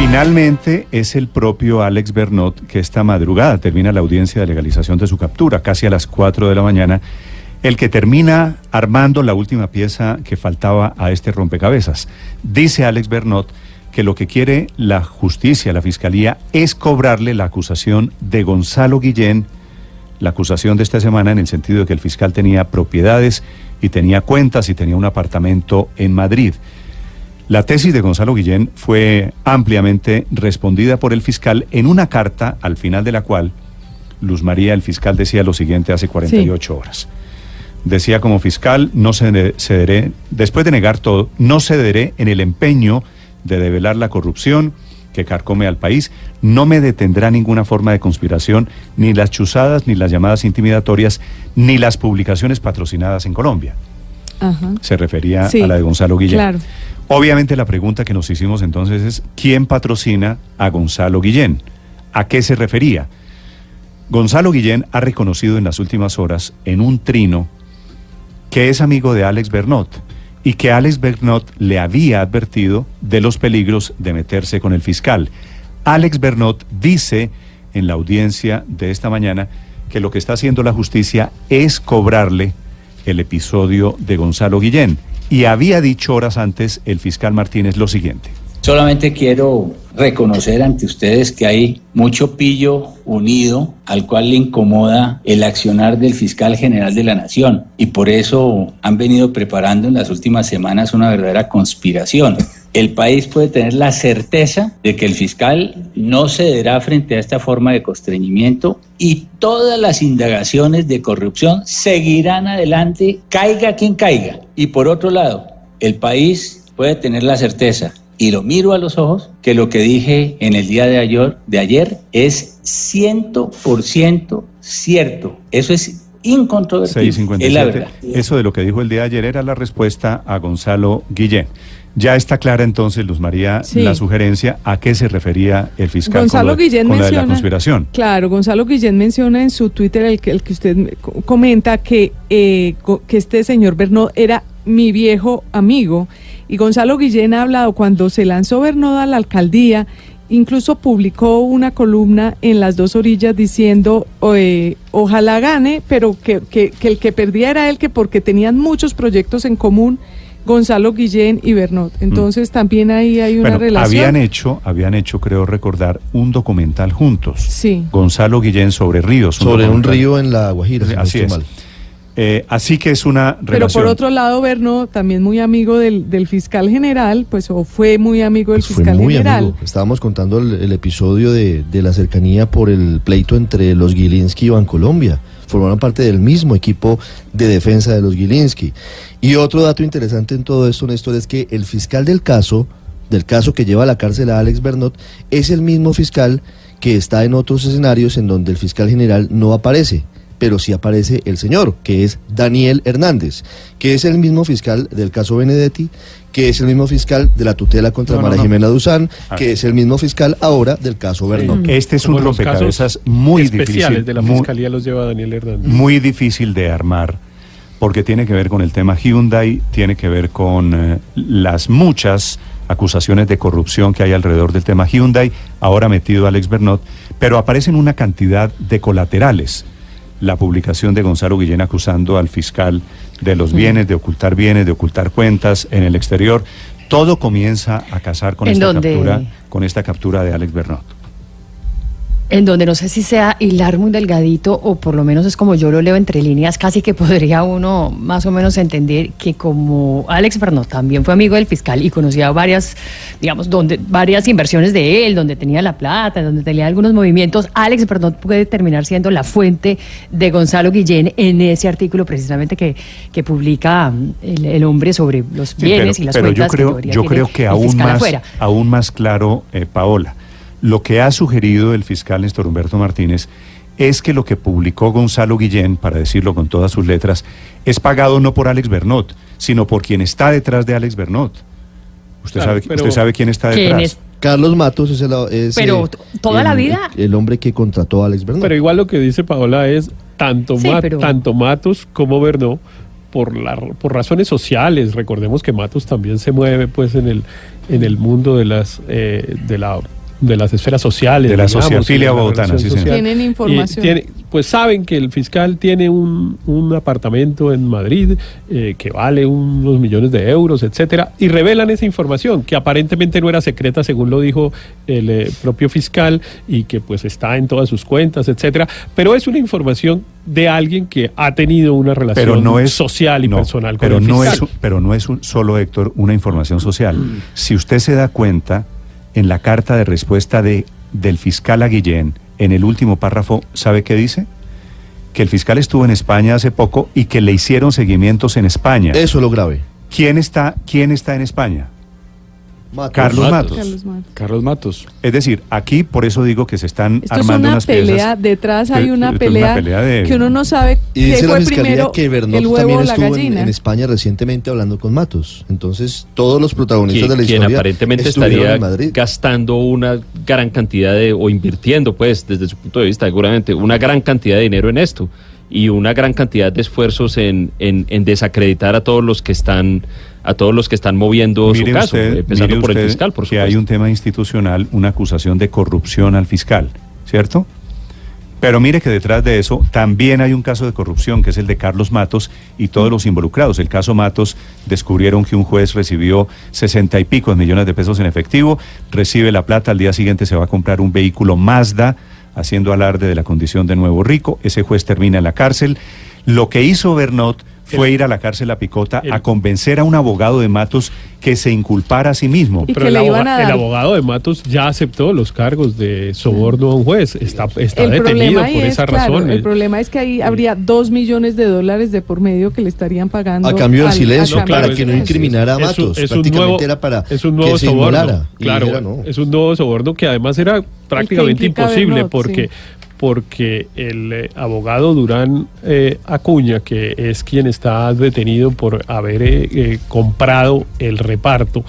Finalmente es el propio Alex Bernot que esta madrugada termina la audiencia de legalización de su captura, casi a las 4 de la mañana, el que termina armando la última pieza que faltaba a este rompecabezas. Dice Alex Bernot que lo que quiere la justicia, la fiscalía, es cobrarle la acusación de Gonzalo Guillén, la acusación de esta semana en el sentido de que el fiscal tenía propiedades y tenía cuentas y tenía un apartamento en Madrid. La tesis de Gonzalo Guillén fue ampliamente respondida por el fiscal en una carta al final de la cual Luz María, el fiscal, decía lo siguiente hace 48 horas. Decía como fiscal, no cederé, después de negar todo, no cederé en el empeño de develar la corrupción que carcome al país. No me detendrá ninguna forma de conspiración, ni las chuzadas, ni las llamadas intimidatorias, ni las publicaciones patrocinadas en Colombia. Se refería a la de Gonzalo Guillén. Claro. Obviamente la pregunta que nos hicimos entonces es, ¿quién patrocina a Gonzalo Guillén? ¿A qué se refería? Gonzalo Guillén ha reconocido en las últimas horas, en un trino, que es amigo de Alex Bernot y que Alex Bernot le había advertido de los peligros de meterse con el fiscal. Alex Bernot dice en la audiencia de esta mañana que lo que está haciendo la justicia es cobrarle el episodio de Gonzalo Guillén. Y había dicho horas antes el fiscal Martínez lo siguiente. Solamente quiero reconocer ante ustedes que hay mucho pillo unido al cual le incomoda el accionar del fiscal general de la nación y por eso han venido preparando en las últimas semanas una verdadera conspiración. El país puede tener la certeza de que el fiscal no cederá frente a esta forma de constreñimiento y todas las indagaciones de corrupción seguirán adelante, caiga quien caiga. Y por otro lado, el país puede tener la certeza y lo miro a los ojos, que lo que dije en el día de ayer, de ayer es 100% cierto. Eso es incontrovertible. 657. Es la verdad. Eso de lo que dijo el día de ayer era la respuesta a Gonzalo Guillén. Ya está clara entonces, Luz María, Sí. la sugerencia a qué se refería el fiscal Gonzalo con, lo- Guillén con la de menciona, la conspiración. Claro, Gonzalo Guillén menciona en su Twitter, el que, el que usted me co- comenta, que, eh, que este señor Bernot era mi viejo amigo. Y Gonzalo Guillén ha hablado cuando se lanzó Bernot a la alcaldía, incluso publicó una columna en las dos orillas diciendo, eh, ojalá gane, pero que, que- que el que perdía era él, que porque tenían muchos proyectos en común. Gonzalo Guillén y Bernot. Entonces también ahí hay una Bueno, relación. habían hecho, habían hecho, creo recordar, un documental juntos. Sí. Gonzalo Guillén sobre ríos. Sobre un río en la Guajira, si Así es. mal. Eh, así que es una Pero relación. por otro lado, Berno, también muy amigo del, del fiscal general, pues o fue muy amigo del Pues fue fiscal muy general. amigo. Estábamos contando el, el episodio de, de la cercanía por el pleito entre los Gilinski y Bancolombia. Formaron parte del mismo equipo de defensa de los Gilinski. Y otro dato interesante en todo esto, Néstor, es que el fiscal del caso, del caso que lleva a la cárcel a Alex Bernot, es el mismo fiscal que está en otros escenarios en donde el fiscal general no aparece pero sí aparece el señor, que es Daniel Hernández, que es el mismo fiscal del caso Benedetti, que es el mismo fiscal de la tutela contra No, no, María no. Jimena Duzán, Ah. que es el mismo fiscal ahora del caso Bernot. Este es un rompecabezas muy especiales difícil. de la muy- fiscalía los lleva Daniel Hernández. muy difícil de armar porque tiene que ver con el tema Hyundai, tiene que ver con eh, las muchas acusaciones de corrupción que hay alrededor del tema Hyundai, ahora metido Alex Bernot, pero aparecen una cantidad de colaterales. La publicación de Gonzalo Guillén acusando al fiscal de los bienes, de ocultar bienes, de ocultar cuentas en el exterior. Todo comienza a casar con ¿En esta dónde? captura, con esta captura de Alex Bernot. En donde no sé si sea hilar muy delgadito o por lo menos es como yo lo leo entre líneas, casi que podría uno más o menos entender que como Alex Bernot también fue amigo del fiscal y conocía varias, digamos, donde varias inversiones de él, donde tenía la plata, donde tenía algunos movimientos, Alex Bernot puede terminar siendo la fuente de Gonzalo Guillén en ese artículo precisamente que, que publica mm, el, el hombre sobre los bienes y las pero cuentas yo creo, que yo creo que aún más, afuera. aún más claro, eh, Paola, lo que ha sugerido el fiscal Néstor Humberto Martínez es que lo que publicó Gonzalo Guillén, para decirlo con todas sus letras, es pagado no por Alex Bernot, sino por quien está detrás de Alex Bernot. ¿Usted, Claro, sabe, pero- ¿usted sabe quién está ¿Quién detrás? es? Carlos Matos es el, es, Pero, eh, ¿toda el- la vida? El, hombre que contrató a Alex Bernal. Pero igual lo que dice Paola es tanto, Sí, Ma- pero- tanto Matos como Bernó por la, por razones sociales. Recordemos que Matos también se mueve pues en el en el mundo de las eh, de la de las esferas sociales De la digamos, sociofilia y de la bogotana, sí, señor. social. Tienen Y información. tiene- pues saben que el fiscal tiene un, un apartamento en Madrid eh, que vale unos millones de euros, etcétera, y revelan esa información que aparentemente no era secreta, según lo dijo el eh, propio fiscal, y que pues está en todas sus cuentas, etcétera. Pero es una información de alguien que ha tenido una relación pero no es social y no, personal con pero el no fiscal. es un- pero no es un- solo Héctor una información social si usted se da cuenta en la carta de respuesta de del fiscal a Guillén en el último párrafo sabe qué dice que el fiscal estuvo en España hace poco y que le hicieron seguimientos en España. Eso es lo grave. quién está quién está en España Matos. Carlos Matos. Carlos Matos. Carlos Matos. es decir aquí por eso digo que se están Esto es armando una unas pelea, piezas detrás hay que- una esto es una pelea, pelea de- que uno no sabe Y qué dice la fue fiscalía primero, que Bernot el huevo también o la estuvo en, gallina. en España recientemente hablando con Matos. Entonces, todos los protagonistas quien, de la quien historia aparentemente estuvieron estaría en Madrid. gastando una gran cantidad de, o invirtiendo, pues, desde su punto de vista, seguramente, una gran cantidad de dinero en esto y una gran cantidad de esfuerzos en, en, en desacreditar a todos los que están a todos los que están moviendo Mire su caso, usted, empezando por el fiscal, por que supuesto. hay un tema institucional, una acusación de corrupción al fiscal, ¿cierto? Pero mire que detrás de eso también hay un caso de corrupción, que es el de Carlos Matos y todos los involucrados. El caso Matos descubrieron que un juez recibió sesenta y pico millones de pesos en efectivo, recibe la plata, al día siguiente se va a comprar un vehículo Mazda, haciendo alarde de la condición de nuevo rico. Ese juez termina en la cárcel. Lo que hizo Bernot fue ir a la cárcel a Picota a convencer a un abogado de Matos que se inculpara a sí mismo. Pero el, aboga- el abogado de Matos ya aceptó los cargos de soborno a un juez. Está, está el detenido por es, esa claro, razón. el problema es que ahí habría dos millones de dólares de por medio que le estarían pagando. A cambio del silencio, para que no incriminara a Matos. es un Prácticamente nuevo- era para es un nuevo que soborno. Claro, dijera, no. es un nuevo soborno que además era prácticamente imposible porque sí. Porque el eh, abogado Durán eh, Acuña, que es quien está detenido por haber eh, eh, comprado el reparto,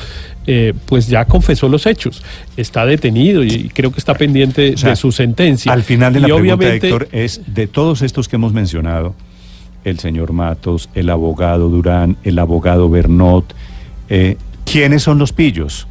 eh, pues ya confesó los hechos. Está detenido y creo que está pendiente O sea, de su sentencia. Al final de la Y pregunta, obviamente- Héctor, es de todos estos que hemos mencionado, el señor Matos, el abogado Durán, el abogado Bernot, eh, ¿quiénes son los pillos?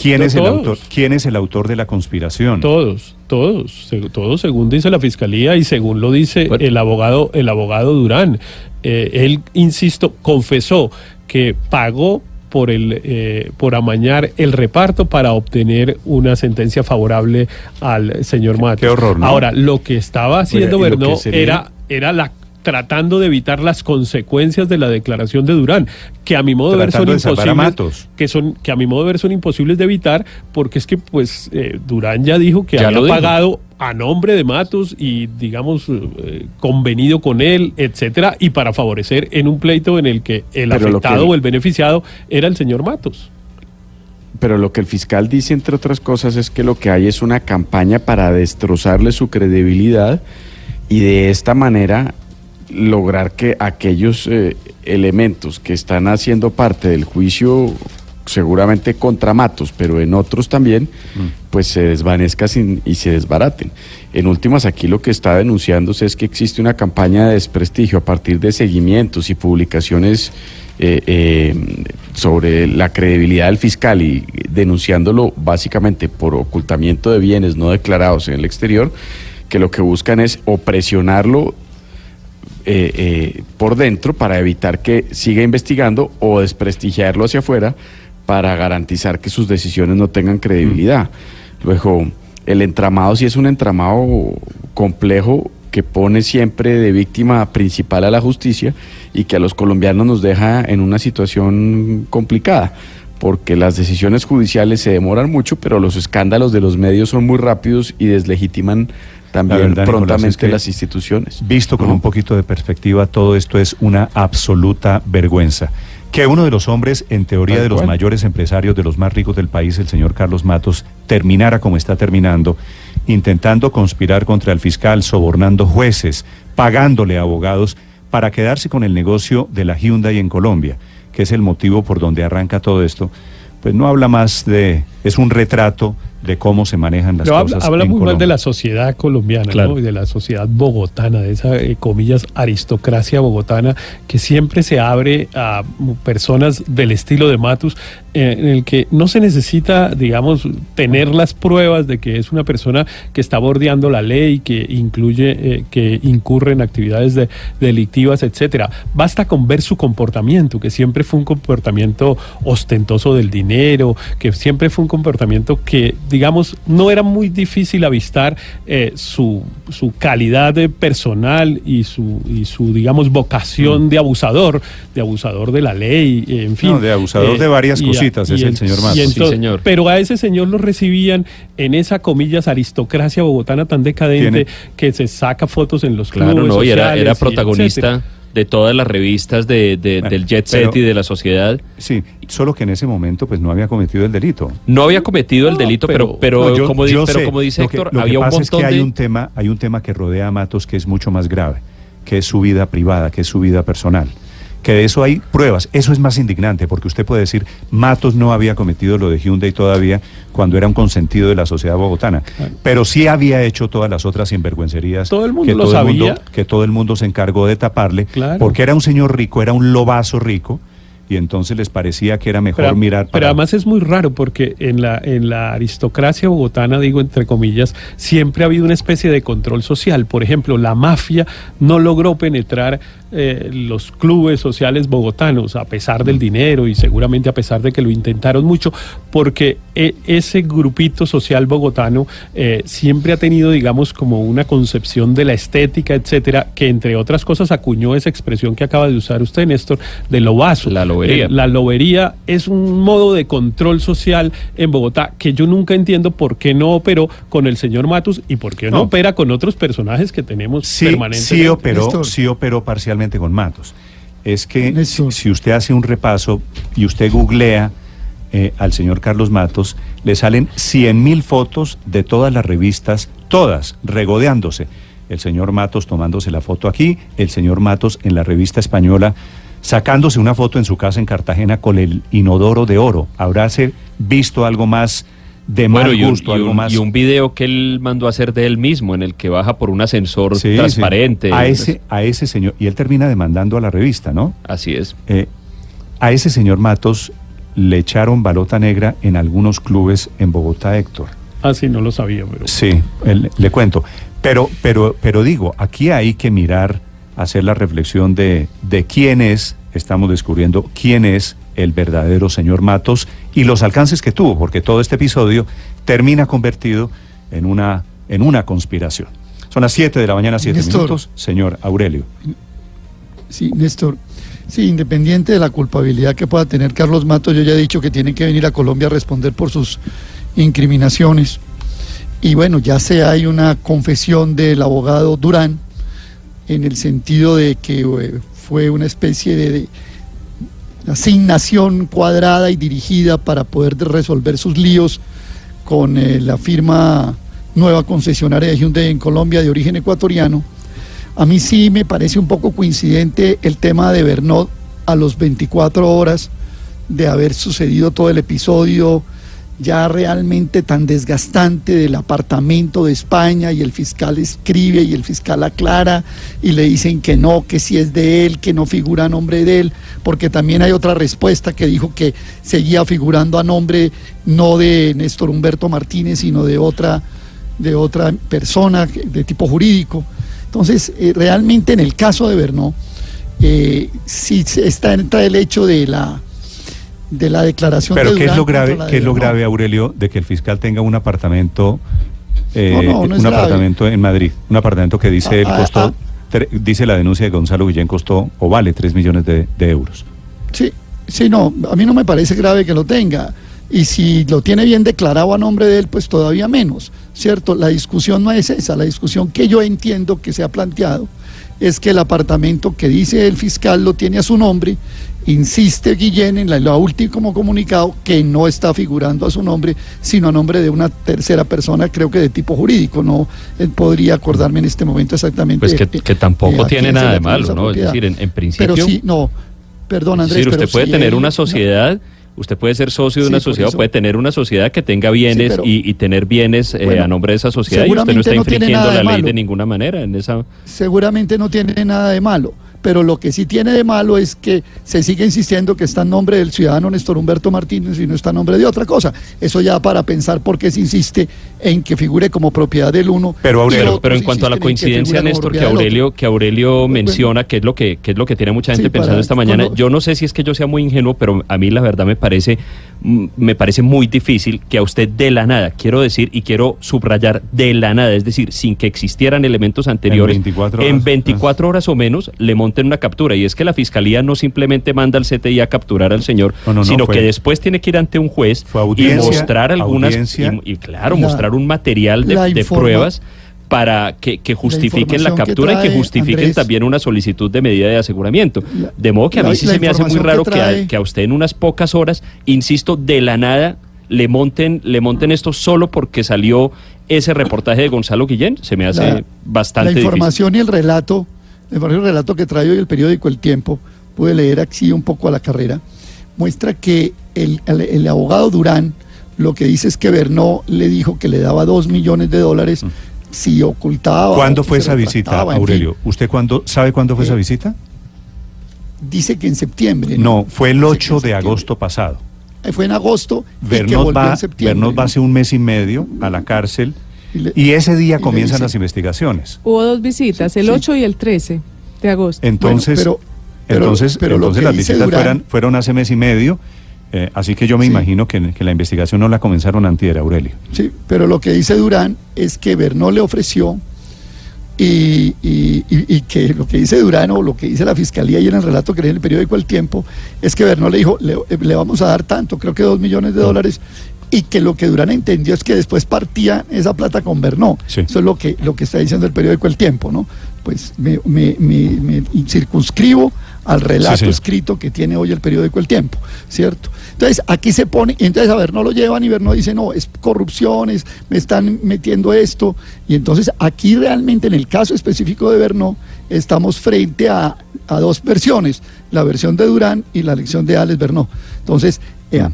¿Quién No, es, el todos. autor, ¿Quién es el autor de la conspiración? Todos, todos, todos según dice la fiscalía y según lo dice el abogado, el abogado Durán. Eh, él, insisto, confesó que pagó por el eh, por amañar el reparto para obtener una sentencia favorable al señor Matos. qué horror, ¿no? Ahora, lo que estaba haciendo Bernó sería- era era la tratando de evitar las consecuencias de la declaración de Durán, que a mi modo de ver son de imposibles que son que a mi modo de ver son imposibles de evitar porque es que pues eh, Durán ya dijo que Ya había pagado a nombre de Matos y digamos eh, convenido con él, etcétera, y para favorecer en un pleito en el que el Pero lo que afectado o el beneficiado era el señor Matos. Pero lo que el fiscal dice, entre otras cosas, es que lo que hay es una campaña para destrozarle su credibilidad y de esta manera lograr que aquellos eh, elementos que están haciendo parte del juicio, seguramente contra Matos, pero en otros también, pues se desvanezcan sin- y se desbaraten. En últimas, aquí lo que está denunciándose es que existe una campaña de desprestigio a partir de seguimientos y publicaciones eh, eh, sobre la credibilidad del fiscal y denunciándolo básicamente por ocultamiento de bienes no declarados en el exterior, que lo que buscan es o presionarlo eh, eh, por dentro para evitar que siga investigando o desprestigiarlo hacia afuera para garantizar que sus decisiones no tengan credibilidad. Luego, el entramado sí es un entramado complejo que pone siempre de víctima principal a la justicia y que a los colombianos nos deja en una situación complicada, porque las decisiones judiciales se demoran mucho, pero los escándalos de los medios son muy rápidos y deslegitiman también verdad, Nicolás, prontamente es que las instituciones. Visto con ¿no? un poquito de perspectiva, todo esto es una absoluta vergüenza. Que uno de los hombres, en teoría Tal de los cual. mayores empresarios, de los más ricos del país, el señor Carlos Matos, terminara como está terminando, intentando conspirar contra el fiscal, sobornando jueces, pagándole a abogados para quedarse con el negocio de la Hyundai en Colombia, que es el motivo por donde arranca todo esto, pues no habla más de, es un retrato de cómo se manejan las Pero habla, cosas. habla en muy mal de la sociedad colombiana Claro. ¿no? y de la sociedad bogotana, de esa, eh, comillas, aristocracia bogotana que siempre se abre a personas del estilo de Matus, eh, en el que no se necesita, digamos, tener las pruebas de que es una persona que está bordeando la ley, que incluye, eh, que incurre en actividades de- delictivas, etcétera. Basta con ver su comportamiento, que siempre fue un comportamiento ostentoso del dinero, que siempre fue un comportamiento que, digamos, no era muy difícil avistar eh, su, su calidad de personal y su, y su, digamos, vocación de abusador, de abusador de la ley, eh, en fin. Mm. No, de abusador de varias y cositas, es el señor Matos. y Sí, señor. Pero a ese señor lo recibían en esa, comillas, aristocracia bogotana tan decadente Tiene- que se saca fotos en los Claro, clubes no, y era, sociales era y protagonista etcétera. De todas las revistas de, de- Bueno, del jet set pero- y de la sociedad. Sí, solo que en ese momento pues no había cometido el delito. No había cometido el No, delito, pero, pero- pero, No, yo- como, yo pero sé. como dice Lo que- Héctor, lo que había un pasa montón es que hay un tema, hay un tema que rodea a Matos que es mucho más grave, que es su vida privada, que es su vida personal. Que de eso hay pruebas. Eso es más indignante porque usted puede decir Matos no había cometido lo de Hyundai todavía cuando era un consentido de la sociedad bogotana, pero sí había hecho todas las otras sinvergüencerías Todo el mundo que lo todo el mundo- que todo el mundo se encargó de taparle Claro. porque era un señor rico, era un lobazo rico y entonces les parecía que era mejor Pero, mirar pero para además es muy raro porque en la, en la aristocracia bogotana, digo entre comillas, siempre ha habido una especie de control social. Por ejemplo, la mafia no logró penetrar eh, los clubes sociales bogotanos a pesar del dinero y seguramente a pesar de que lo intentaron mucho, porque eh, ese grupito social bogotano eh, siempre ha tenido, digamos, como una concepción de la estética, etcétera, que entre otras cosas acuñó esa expresión que acaba de usar usted, Néstor, de lobazo. La lobería. Eh, la lobería es un modo de control social en Bogotá que yo nunca entiendo por qué no operó con el señor Matus y por qué no, No. opera con otros personajes que tenemos Sí, permanentemente. sí operó, Néstor. sí operó parcialmente con Matos. Es que Néstor. si usted hace un repaso y usted googlea eh, al señor Carlos Matos, le salen 100 mil fotos de todas las revistas, todas, regodeándose. El señor Matos tomándose la foto aquí, el señor Matos en la revista española, sacándose una foto en su casa en Cartagena con el inodoro de oro. Habráse visto algo más de Bueno, mal y un, gusto, y algo un- más... y un video que él mandó a hacer de él mismo, en el que baja por un ascensor Sí, sí. transparente. A ese, a ese señor, y él termina demandando a la revista, ¿no? Así es. Eh, a ese señor Matos le echaron balota negra en algunos clubes en Bogotá, Héctor. Ah, sí, no lo sabía, pero... Sí, le cuento. Pero, pero, pero digo, aquí hay que mirar, hacer la reflexión de, de quién es, estamos descubriendo quién es el verdadero señor Matos y los alcances que tuvo, porque todo este episodio termina convertido en una, en una conspiración. Son las 7 de la mañana, 7 Néstor. minutos. Señor Aurelio. Sí, Néstor. Sí, independiente de la culpabilidad que pueda tener Carlos Matos, yo ya he dicho que tiene que venir a Colombia a responder por sus incriminaciones. Y bueno, ya se hay una confesión del abogado Durán en el sentido de que eh, fue una especie de, asignación cuadrada y dirigida para poder resolver sus líos con eh, la firma nueva concesionaria de Hyundai en Colombia de origen ecuatoriano. A mí sí me parece un poco coincidente el tema de Bernot a los 24 horas de haber sucedido todo el episodio ya realmente tan desgastante del apartamento de España y el fiscal escribe y el fiscal aclara y le dicen que no, que si es de él, que no figura a nombre de él, porque también hay otra respuesta que dijo que seguía figurando a nombre no de Néstor Humberto Martínez, sino de otra, de otra persona de tipo jurídico. Entonces, eh, realmente en el caso de Bernó, eh, sí está entra el hecho de la de la declaración Pero de ¿qué es lo grave, qué es lo grave, Aurelio, de que el fiscal tenga un apartamento eh, No, no, no es un grave. apartamento en Madrid, un apartamento que dice Ah, el ah, costó, ah. tre- dice la denuncia de Gonzalo Guillén costó o vale 3 millones de, de euros. Sí, sí, no, a mí no me parece grave que lo tenga. Y si lo tiene bien declarado a nombre de él, pues todavía menos, ¿cierto? La discusión no es esa, la discusión que yo entiendo que se ha planteado es que el apartamento que dice el fiscal lo tiene a su nombre, insiste Guillén en la, la último comunicado que no está figurando a su nombre, sino a nombre de una tercera persona, creo que de tipo jurídico, no eh, podría acordarme en este momento exactamente. Pues que, eh, que tampoco eh, tiene nada de malo, ¿no? Es decir, en, en principio... Pero sí, no, perdón Es Andrés. decir, usted pero puede tener una sociedad, usted puede ser socio de una sociedad, puede tener una sociedad que tenga bienes pero- y, y tener bienes eh, a nombre de esa sociedad y usted no está infringiendo la ley de ninguna manera en esa... seguramente no tiene nada de malo. Pero lo que sí tiene de malo es que se sigue insistiendo que está en nombre del ciudadano Néstor Humberto Martínez y no está en nombre de otra cosa. Eso ya para pensar por qué se insiste en que figure como propiedad del uno. Pero, Aurelio, Pero en cuanto a la que coincidencia, Néstor, que. Aurelio, que Aurelio menciona, que es lo que, que es lo que tiene mucha Sí, gente pensando para- esta mañana, cuando- yo no sé si es que yo sea muy ingenuo, pero a mí la verdad me parece, mm, me parece muy difícil que a usted de la nada, quiero decir y quiero subrayar de la nada, es decir, sin que existieran elementos anteriores, 24 en horas. 24 horas o menos le monten una captura. Y es que la fiscalía no simplemente manda al CTI a capturar al señor, No, no, no, sino fue- que después tiene que ir ante un juez y mostrar algunas, y, y claro, La- mostrar un material de, pruebas para que, que justifiquen la, que captura y que justifiquen Andrés. también una solicitud de medida de aseguramiento. La- de modo que a mí la- sí la se me hace muy raro que que, a, trae- que a usted en unas pocas horas, insisto, de la nada le monten, le monten esto solo porque salió ese reportaje de Gonzalo Guillén. Se me hace La- bastante La difícil. información y el relato, el relato que trae hoy el periódico El Tiempo, pude leer aquí un poco a la carrera, muestra que el, el- el abogado Durán lo que dice es que Bernó le dijo que le daba dos millones de dólares si ocultaba. ¿Cuándo fue esa visita, fin. Aurelio? ¿Usted cuándo, sabe cuándo fue esa visita? Dice que en septiembre. No, fue el Dice que 8 en de agosto pasado. Eh, Fue en agosto volvió va, en septiembre. Bernot va hace un mes y medio a la cárcel Y le- y ese día y comienzan las investigaciones. Hubo dos visitas, el Sí. 8 y el 13 de agosto. Entonces, Bueno, pero- pero- entonces, pero lo entonces las visitas Durán- fueron, fueron hace mes y medio, eh, así que yo me Sí. imagino que, que la investigación no la comenzaron antier, Aurelio. Sí, pero lo que dice Durán es que Bernó le ofreció y, y- y- y que lo que dice Durán o lo que dice la fiscalía y en el relato que lee en el periódico El Tiempo es que Bernó le dijo, le, le vamos a dar tanto, creo que dos millones de dólares, y que lo que Durán entendió es que después partía esa plata con Bernó. Sí. Eso es lo que, lo que está diciendo el periódico El Tiempo, ¿no? Pues me, me- me- me circunscribo al relato escrito que tiene hoy el periódico El Tiempo, ¿cierto? Entonces aquí se pone, y entonces a ver, no lo llevan y Bernó dice, no, es corrupción, es- me están metiendo esto, y entonces aquí realmente en el caso específico de Bernó estamos frente a, a dos versiones, la versión de Durán y la lección de Alex Bernó. Entonces,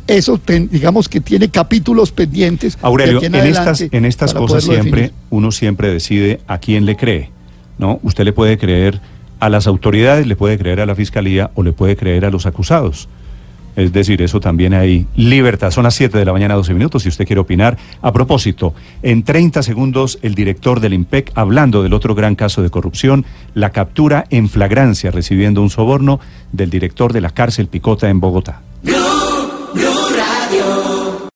eso ten- digamos que tiene capítulos pendientes. Aurelio, en, estas, en estas cosas siempre, definir. uno siempre decide a quién le cree, ¿no? Usted le puede creer a las autoridades, le puede creer a la fiscalía o le puede creer a los acusados. Es decir, eso también hay libertad. Son las 7 de la mañana, 12 minutos, si usted quiere opinar. A propósito, en 30 segundos, el director del IMPEC, hablando del otro gran caso de corrupción, la captura en flagrancia, recibiendo un soborno del director de la cárcel Picota en Bogotá. Blue